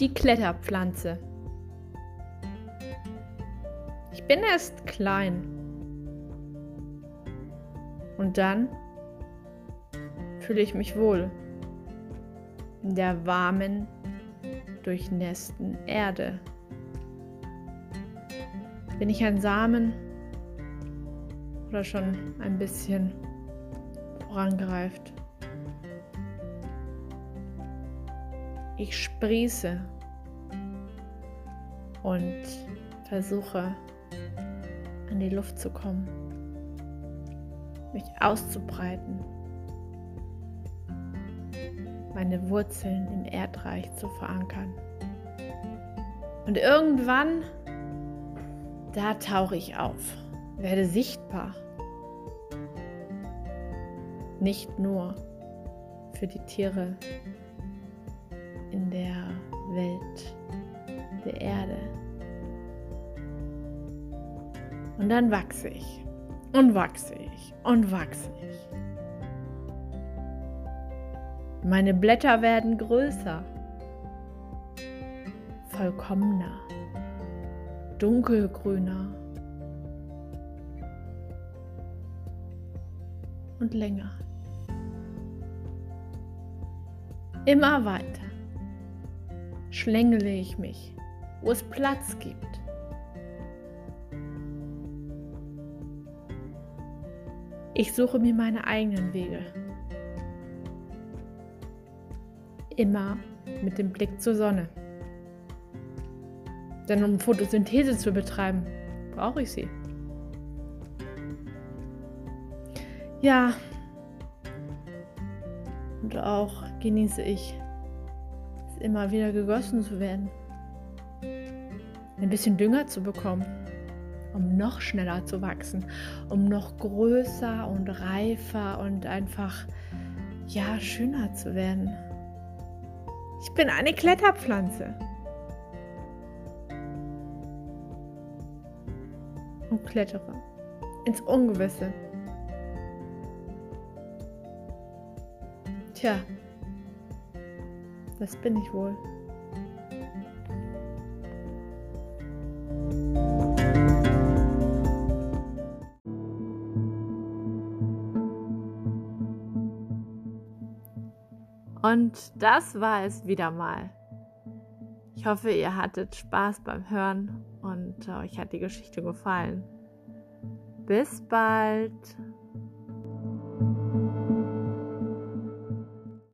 Die Kletterpflanze. Ich bin erst klein. Und dann fühle ich mich wohl in der warmen, durchnässten Erde. Bin ich ein Samen oder schon ein bisschen vorangereift? Ich sprieße und versuche an die Luft zu kommen, mich auszubreiten, meine Wurzeln im Erdreich zu verankern. Und irgendwann, da tauche ich auf, werde sichtbar. Nicht nur für die Tiere in der Welt der Erde. Und dann wachse ich und wachse ich und wachse ich. Meine Blätter werden größer, vollkommener, dunkelgrüner und länger. Immer weiter schlängele ich mich, wo es Platz gibt. Ich suche mir meine eigenen Wege. Immer mit dem Blick zur Sonne. Denn um Photosynthese zu betreiben, brauche ich sie. Ja, und auch genieße ich immer wieder gegossen zu werden. Ein bisschen Dünger zu bekommen, um noch schneller zu wachsen, um noch größer und reifer und einfach, ja, schöner zu werden. Ich bin eine Kletterpflanze. Und klettere ins Ungewisse. Tja, das bin ich wohl. Und das war es wieder mal. Ich hoffe, ihr hattet Spaß beim Hören und euch hat die Geschichte gefallen. Bis bald.